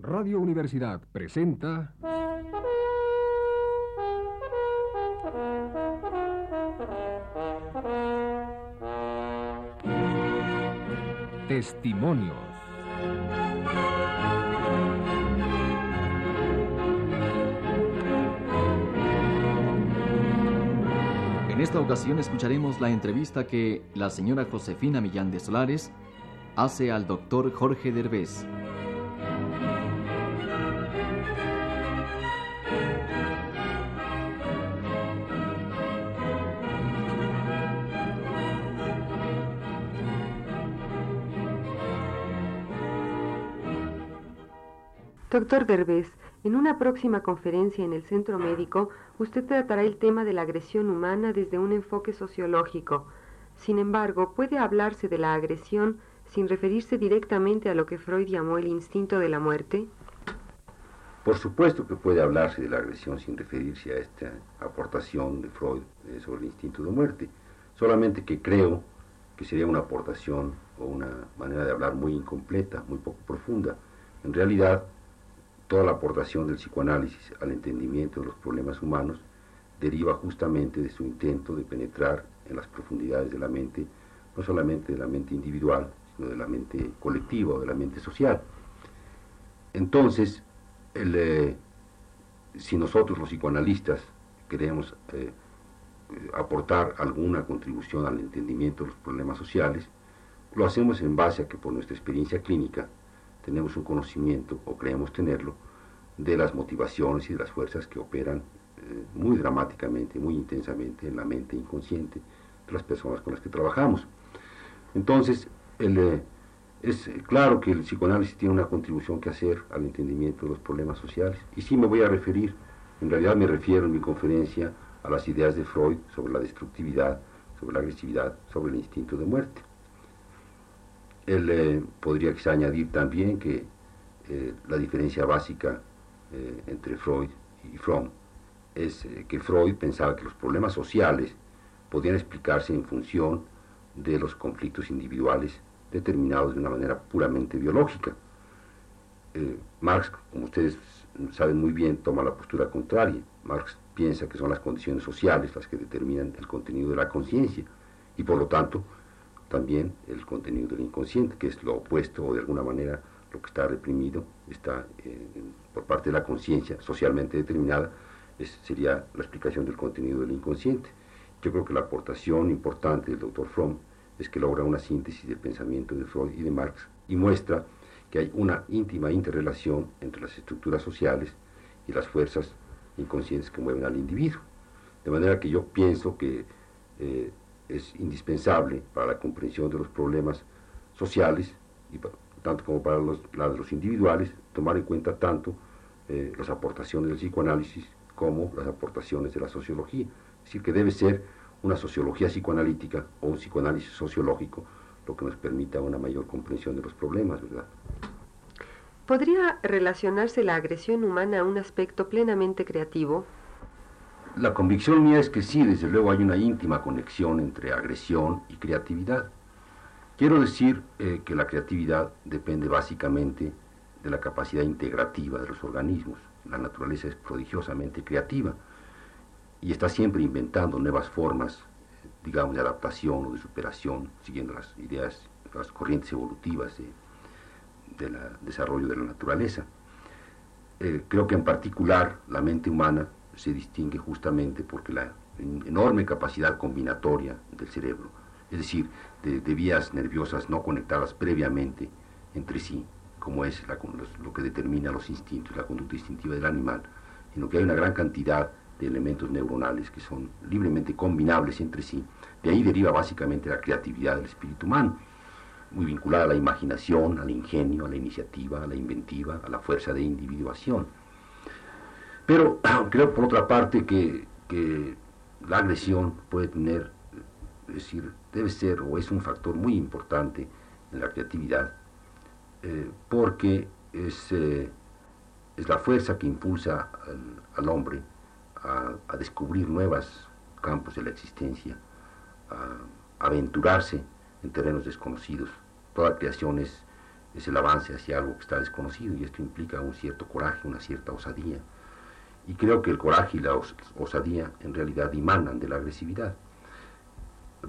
Radio Universidad presenta... Testimonios. En esta ocasión escucharemos la entrevista que la señora Josefina Millán de Solares hace al doctor Jorge Derbez. Doctor Derbez, en una próxima conferencia en el Centro Médico, usted tratará el tema de la agresión humana desde un enfoque sociológico. Sin embargo, ¿puede hablarse de la agresión sin referirse directamente a lo que Freud llamó el instinto de la muerte? Por supuesto que puede hablarse de la agresión sin referirse a esta aportación de Freud eh, sobre el instinto de muerte. Solamente que creo que sería una aportación o una manera de hablar muy incompleta, muy poco profunda. En realidad, toda la aportación del psicoanálisis al entendimiento de los problemas humanos deriva justamente de su intento de penetrar en las profundidades de la mente, no solamente de la mente individual, sino de la mente colectiva o de la mente social. Entonces, eh, si nosotros los psicoanalistas queremos eh, aportar alguna contribución al entendimiento de los problemas sociales, lo hacemos en base a que por nuestra experiencia clínica tenemos un conocimiento, o creemos tenerlo, de las motivaciones y de las fuerzas que operan eh, muy dramáticamente, muy intensamente en la mente inconsciente de las personas con las que trabajamos. Entonces, eh, es claro que el psicoanálisis tiene una contribución que hacer al entendimiento de los problemas sociales, y sí me voy a referir, en realidad me refiero en mi conferencia a las ideas de Freud sobre la destructividad, sobre la agresividad, sobre el instinto de muerte. Él eh, podría añadir también que eh, la diferencia básica eh, entre Freud y Fromm es que Freud pensaba que los problemas sociales podían explicarse en función de los conflictos individuales determinados de una manera puramente biológica. Marx, como ustedes saben muy bien, toma la postura contraria. Marx piensa que son las condiciones sociales las que determinan el contenido de la conciencia y por lo tanto también el contenido del inconsciente, que es lo opuesto o de alguna manera lo que está reprimido, está eh, por parte de la conciencia socialmente determinada, sería la explicación del contenido del inconsciente. Yo creo que la aportación importante del doctor Fromm es que logra una síntesis del pensamiento de Freud y de Marx y muestra que hay una íntima interrelación entre las estructuras sociales y las fuerzas inconscientes que mueven al individuo. De manera que yo pienso que eh, es indispensable para la comprensión de los problemas sociales, y tanto como para los, de los individuales, tomar en cuenta tanto eh, las aportaciones del psicoanálisis como las aportaciones de la sociología. Es decir, que debe ser una sociología psicoanalítica o un psicoanálisis sociológico lo que nos permita una mayor comprensión de los problemas, ¿verdad? ¿Podría relacionarse la agresión humana a un aspecto plenamente creativo? La convicción mía es que sí, desde luego hay una íntima conexión entre agresión y creatividad. Quiero decir eh, que la creatividad depende básicamente de la capacidad integrativa de los organismos. La naturaleza es prodigiosamente creativa y está siempre inventando nuevas formas, digamos, de adaptación o de superación, siguiendo las ideas, las corrientes evolutivas del desarrollo de la naturaleza. Eh, creo que en particular la mente humana se distingue justamente porque la enorme capacidad combinatoria del cerebro, es decir, de, vías nerviosas no conectadas previamente entre sí, como es lo que determina los instintos, la conducta instintiva del animal, sino que hay una gran cantidad de elementos neuronales que son libremente combinables entre sí. De ahí deriva básicamente la creatividad del espíritu humano, muy vinculada a la imaginación, al ingenio, a la iniciativa, a la inventiva, a la fuerza de individuación. Pero creo por otra parte que, la agresión puede tener, es decir, debe ser o es un factor muy importante en la creatividad, eh, porque es, eh, es, la fuerza que impulsa al, hombre a, descubrir nuevos campos de la existencia, a aventurarse en terrenos desconocidos. Toda creación es es el avance hacia algo que está desconocido y esto implica un cierto coraje, una cierta osadía. Y creo que el coraje y la osadía en realidad emanan de la agresividad.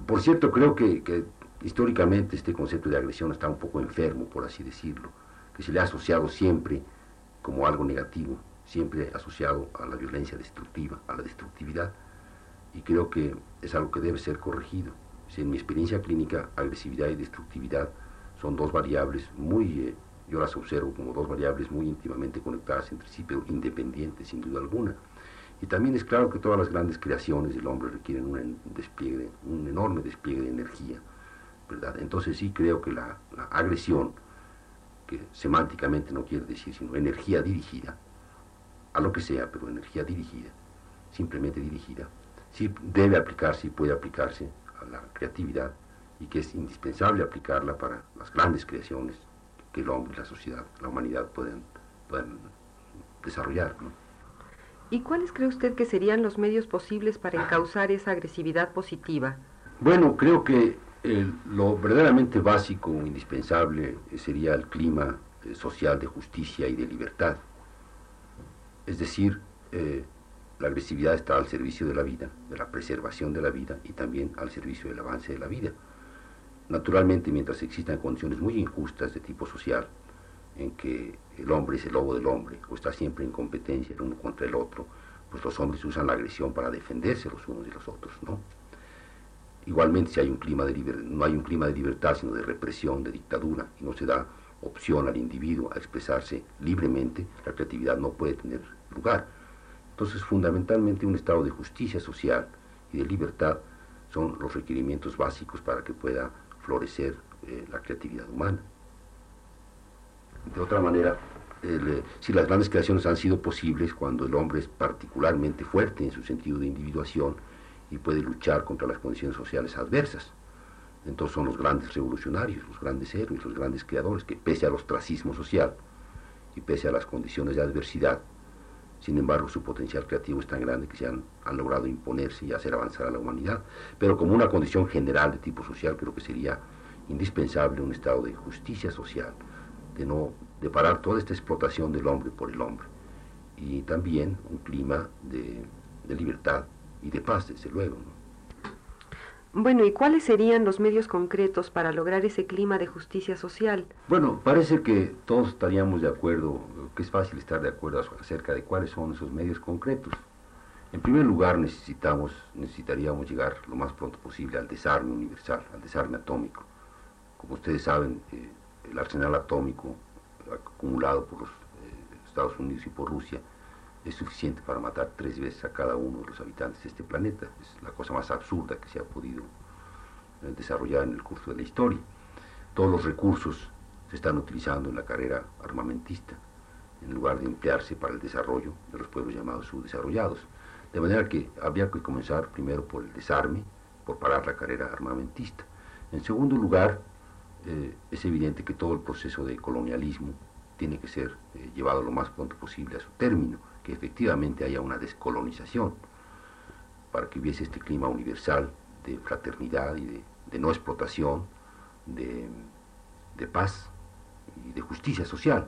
Por cierto, creo que, históricamente este concepto de agresión está un poco enfermo, por así decirlo, que se le ha asociado siempre como algo negativo, siempre asociado a la violencia destructiva, a la destructividad, y creo que es algo que debe ser corregido. Si en mi experiencia clínica, agresividad y destructividad son dos variables muy, eh, yo las observo como dos variables muy íntimamente conectadas entre sí, pero independientes sin duda alguna. Y también es claro que todas las grandes creaciones del hombre requieren un despliegue, un enorme despliegue de energía, ¿verdad? Entonces sí creo que la, la agresión, que semánticamente no quiere decir sino energía dirigida, a lo que sea, pero energía dirigida, simplemente dirigida, sí debe aplicarse y puede aplicarse a la creatividad y que es indispensable aplicarla para las grandes creaciones que el hombre, la sociedad, la humanidad pueden, pueden desarrollar. ¿Y cuáles cree usted que serían los medios posibles para encauzar esa agresividad positiva? Bueno, creo que lo verdaderamente básico, indispensable, sería el clima eh, social de justicia y de libertad. Es decir, eh, la agresividad está al servicio de la vida, de la preservación de la vida y también al servicio del avance de la vida. Naturalmente, mientras existan condiciones muy injustas de tipo social, en que el hombre es el lobo del hombre o está siempre en competencia el uno contra el otro, pues los hombres usan la agresión para defenderse los unos y los otros, ¿no? Igualmente, si hay un clima de no hay un clima de libertad, sino de represión, de dictadura, y no se da opción al individuo a expresarse libremente, la creatividad no puede tener lugar. Entonces, fundamentalmente, un estado de justicia social y de libertad son los requerimientos básicos para que pueda florecer eh, la creatividad humana. De otra manera, eh, si las grandes creaciones han sido posibles cuando el hombre es particularmente fuerte en su sentido de individuación y puede luchar contra las condiciones sociales adversas, entonces son los grandes revolucionarios, los grandes héroes, los grandes creadores, que pese al ostracismo social y pese a las condiciones de adversidad, sin embargo, su potencial creativo es tan grande que se han, logrado imponerse y hacer avanzar a la humanidad. Pero como una condición general de tipo social, creo que sería indispensable un estado de justicia social, de no de parar toda esta explotación del hombre por el hombre. Y también un clima de, de libertad y de paz, desde luego. Bueno, ¿y cuáles serían los medios concretos para lograr ese clima de justicia social? Bueno, parece que todos estaríamos de acuerdo, que es fácil estar de acuerdo acerca de cuáles son esos medios concretos. En primer lugar, necesitamos, necesitaríamos llegar lo más pronto posible al desarme universal, al desarme atómico. Como ustedes saben, eh, el arsenal atómico acumulado por los eh, Estados Unidos y por Rusia es suficiente para matar tres veces a cada uno de los habitantes de este planeta. Es la cosa más absurda que se ha podido eh, desarrollar en el curso de la historia. Todos los recursos se están utilizando en la carrera armamentista, en lugar de emplearse para el desarrollo de los pueblos llamados subdesarrollados. De manera que habría que comenzar primero por el desarme, por parar la carrera armamentista. En segundo lugar, eh, es evidente que todo el proceso de colonialismo tiene que ser eh, llevado lo más pronto posible a su término efectivamente haya una descolonización, para que hubiese este clima universal de fraternidad y de, no explotación, de, paz y de justicia social.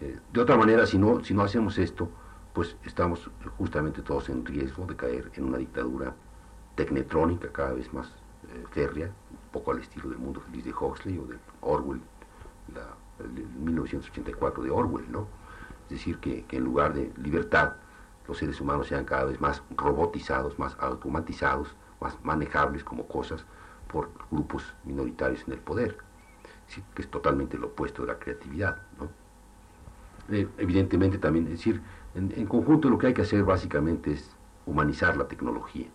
Eh, de otra manera, si no, si no hacemos esto, pues estamos justamente todos en riesgo de caer en una dictadura tecnetrónica cada vez más eh, férrea, un poco al estilo del mundo feliz de Huxley o de Orwell, la, el 1984 de Orwell, ¿no? Es decir, que, en lugar de libertad, los seres humanos sean cada vez más robotizados, más automatizados, más manejables como cosas por grupos minoritarios en el poder, que es totalmente lo opuesto de la creatividad. Eh, evidentemente también, es decir, en, en, conjunto lo que hay que hacer básicamente es humanizar la tecnología,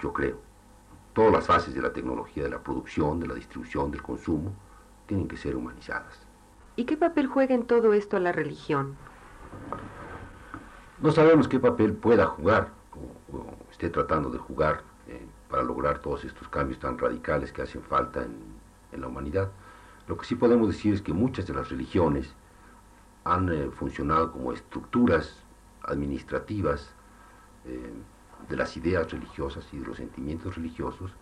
yo creo. Todas las fases de la tecnología, de la producción, de la distribución, del consumo, tienen que ser humanizadas. ¿Y qué papel juega en todo esto la religión? No sabemos qué papel pueda jugar o, esté tratando de jugar eh, para lograr todos estos cambios tan radicales que hacen falta en, la humanidad. Lo que sí podemos decir es que muchas de las religiones han eh, funcionado como estructuras administrativas eh, de las ideas religiosas y de los sentimientos religiosos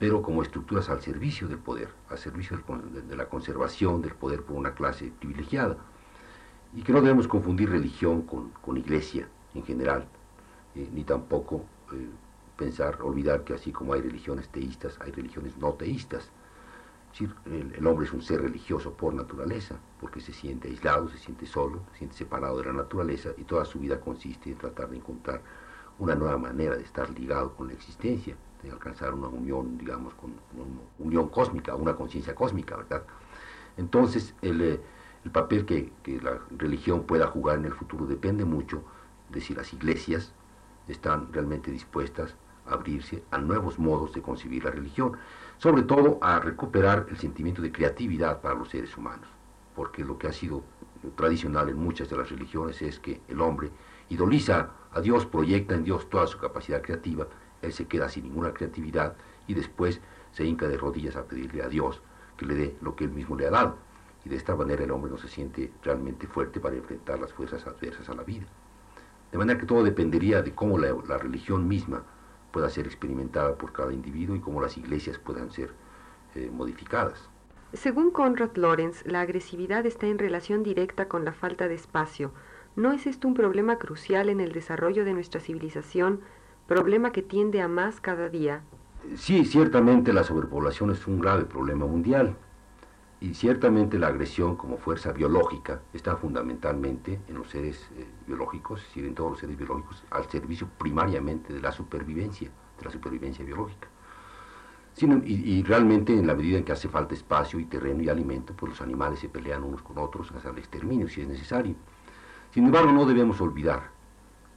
pero como estructuras al servicio del poder, al servicio de la conservación del poder por una clase privilegiada. Y que no debemos confundir religión con, iglesia en general, eh, ni tampoco eh, pensar, olvidar que así como hay religiones teístas, hay religiones no teístas. el, el, hombre es un ser religioso por naturaleza, porque se siente aislado, se siente solo, se siente separado de la naturaleza y toda su vida consiste en tratar de encontrar una nueva manera de estar ligado con la existencia de alcanzar una unión, digamos, con, una unión cósmica, una conciencia cósmica, ¿verdad? Entonces, el, eh, el papel que, la religión pueda jugar en el futuro depende mucho de si las iglesias están realmente dispuestas a abrirse a nuevos modos de concebir la religión, sobre todo a recuperar el sentimiento de creatividad para los seres humanos, porque lo que ha sido tradicional en muchas de las religiones es que el hombre idoliza a Dios, proyecta en Dios toda su capacidad creativa él se queda sin ninguna creatividad y después se hinca de rodillas a pedirle a Dios que le dé lo que él mismo le ha dado. Y de esta manera el hombre no se siente realmente fuerte para enfrentar las fuerzas adversas a la vida. De manera que todo dependería de cómo la, religión misma pueda ser experimentada por cada individuo y cómo las iglesias puedan ser eh, modificadas. Según Conrad Lorenz, la agresividad está en relación directa con la falta de espacio. ¿No es esto un problema crucial en el desarrollo de nuestra civilización problema que tiende a más cada día. Sí, ciertamente la sobrepoblación es un grave problema mundial y ciertamente la agresión como fuerza biológica está fundamentalmente en los seres eh, biológicos, es decir, en todos los seres biológicos, al servicio primariamente de la supervivencia, de la supervivencia biológica. y, y, realmente en la medida en que hace falta espacio y terreno y alimento, pues los animales se pelean unos con otros hasta el exterminio si es necesario. Sin embargo, no debemos olvidar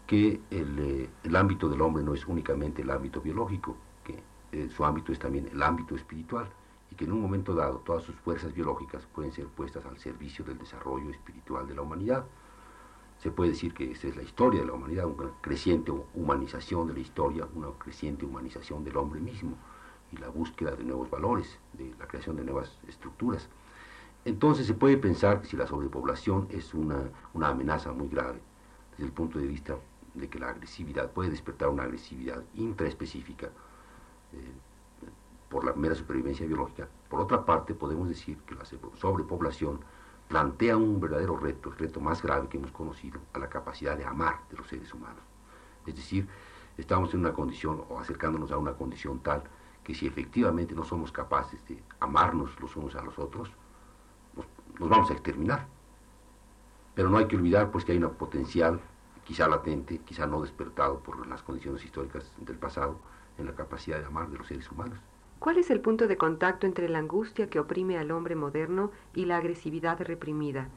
que eh, el, ámbito del hombre no es únicamente el ámbito biológico, que eh, su ámbito es también el ámbito espiritual y que en un momento dado todas sus fuerzas biológicas pueden ser puestas al servicio del desarrollo espiritual de la humanidad. Se puede decir que esa es la historia de la humanidad, una creciente humanización de la historia, una creciente humanización del hombre mismo y la búsqueda de nuevos valores, de la creación de nuevas estructuras. Entonces se puede pensar que si la sobrepoblación es una, una amenaza muy grave desde el punto de vista de que la agresividad puede despertar una agresividad intraespecífica eh, por la mera supervivencia biológica. Por otra parte, podemos decir que la sobrepoblación plantea un verdadero reto, el reto más grave que hemos conocido, a la capacidad de amar de los seres humanos. Es decir, estamos en una condición o acercándonos a una condición tal que si efectivamente no somos capaces de amarnos los unos a los otros, nos, vamos a exterminar. Pero no hay que olvidar pues que hay una potencial quizá latente, quizá no despertado por las condiciones históricas del pasado, en la capacidad de amar de los seres humanos. ¿Cuál es el punto de contacto entre la angustia que oprime al hombre moderno y la agresividad reprimida?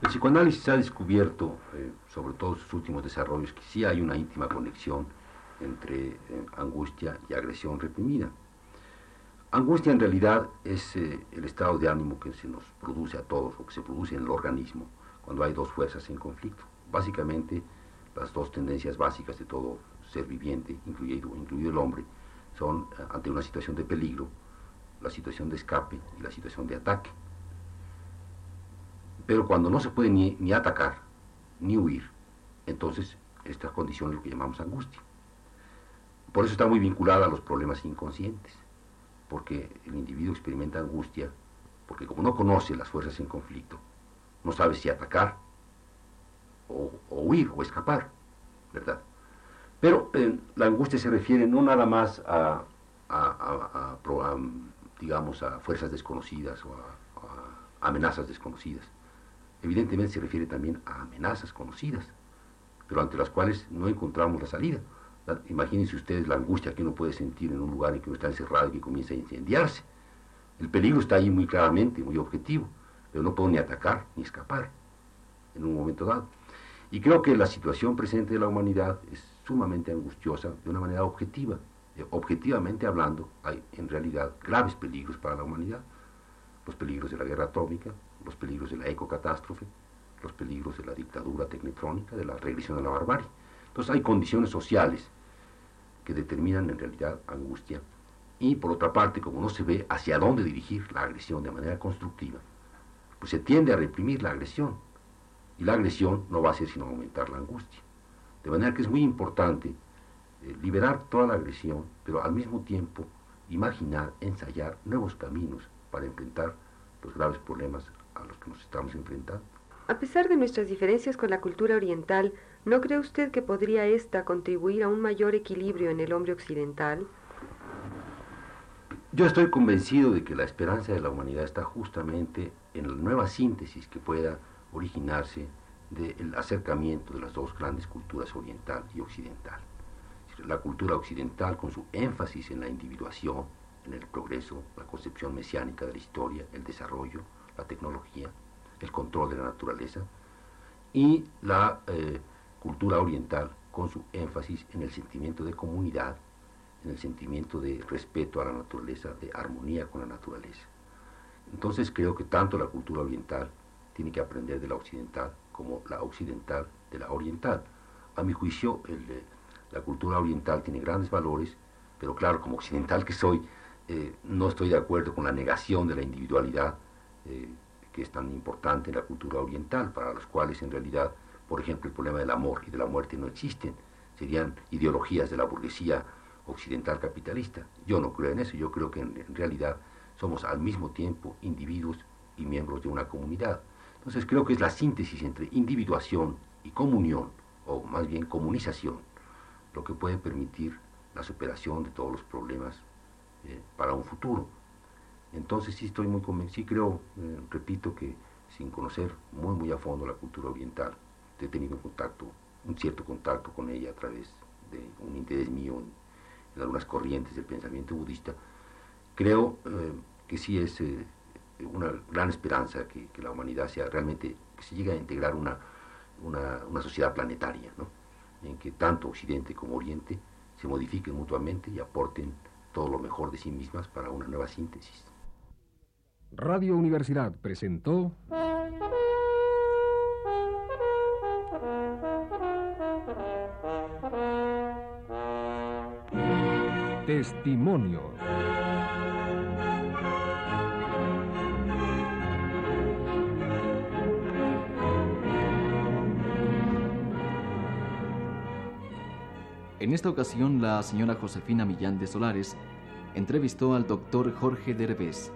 El psicoanálisis ha descubierto, eh, sobre todo sus últimos desarrollos, que sí hay una íntima conexión entre eh, angustia y agresión reprimida. Angustia en realidad es eh, el estado de ánimo que se nos produce a todos o que se produce en el organismo cuando hay dos fuerzas en conflicto. Básicamente, las dos tendencias básicas de todo ser viviente, incluido, incluido el hombre, son eh, ante una situación de peligro, la situación de escape y la situación de ataque. Pero cuando no se puede ni, atacar, ni huir, entonces esta condición es lo que llamamos angustia. Por eso está muy vinculada a los problemas inconscientes, porque el individuo experimenta angustia, porque como no conoce las fuerzas en conflicto, no sabe si atacar o, huir o escapar. Pero eh, la angustia se refiere no nada más a, digamos, a fuerzas desconocidas o a, amenazas desconocidas. Evidentemente se refiere también a amenazas conocidas, pero ante las cuales no encontramos la salida. Imagínense ustedes la angustia que uno puede sentir en un lugar en que uno está encerrado y que comienza a incendiarse. El peligro está ahí muy claramente, muy objetivo pero no puedo ni atacar ni escapar en un momento dado. Y creo que la situación presente de la humanidad es sumamente angustiosa de una manera objetiva. Eh, objetivamente hablando, hay en realidad graves peligros para la humanidad. Los peligros de la guerra atómica, los peligros de la ecocatástrofe, los peligros de la dictadura tecnotrónica, de la regresión a la barbarie. Entonces hay condiciones sociales que determinan en realidad angustia. Y por otra parte, como no se ve hacia dónde dirigir la agresión de manera constructiva, pues se tiende a reprimir la agresión. Y la agresión no va a ser sino aumentar la angustia. De manera que es muy importante eh, liberar toda la agresión, pero al mismo tiempo imaginar, ensayar nuevos caminos para enfrentar los graves problemas a los que nos estamos enfrentando. A pesar de nuestras diferencias con la cultura oriental, ¿no cree usted que podría ésta contribuir a un mayor equilibrio en el hombre occidental? Yo estoy convencido de que la esperanza de la humanidad está justamente en la nueva síntesis que pueda originarse del acercamiento de las dos grandes culturas oriental y occidental. La cultura occidental con su énfasis en la individuación, en el progreso, la concepción mesiánica de la historia, el desarrollo, la tecnología, el control de la naturaleza, y la eh, cultura oriental con su énfasis en el sentimiento de comunidad, en el sentimiento de respeto a la naturaleza, de armonía con la naturaleza. Entonces creo que tanto la cultura oriental tiene que aprender de la occidental como la occidental de la oriental. A mi juicio, la cultura oriental tiene grandes valores, pero claro, como occidental que soy, eh, no estoy de acuerdo con la negación de la individualidad eh, que es tan importante en la cultura oriental, para los cuales en realidad, por ejemplo, el problema del amor y de la muerte no existen, serían ideologías de la burguesía occidental capitalista. Yo no creo en eso, yo creo que en, realidad somos al mismo tiempo individuos y miembros de una comunidad. Entonces creo que es la síntesis entre individuación y comunión, o más bien comunización, lo que puede permitir la superación de todos los problemas eh, para un futuro. Entonces sí estoy muy convencido, sí creo, eh, repito, que sin conocer muy muy a fondo la cultura oriental, he tenido un contacto, un cierto contacto con ella a través de un interés mío en algunas corrientes del pensamiento budista, creo eh, que sí es una gran esperanza que, la humanidad sea realmente, que se llegue a integrar una, una, sociedad planetaria, ¿no? en que tanto Occidente como Oriente se modifiquen mutuamente y aporten todo lo mejor de sí mismas para una nueva síntesis. Radio Universidad presentó... Testimonios. En esta ocasión, la señora Josefina Millán de Solares entrevistó al doctor Jorge Derbez,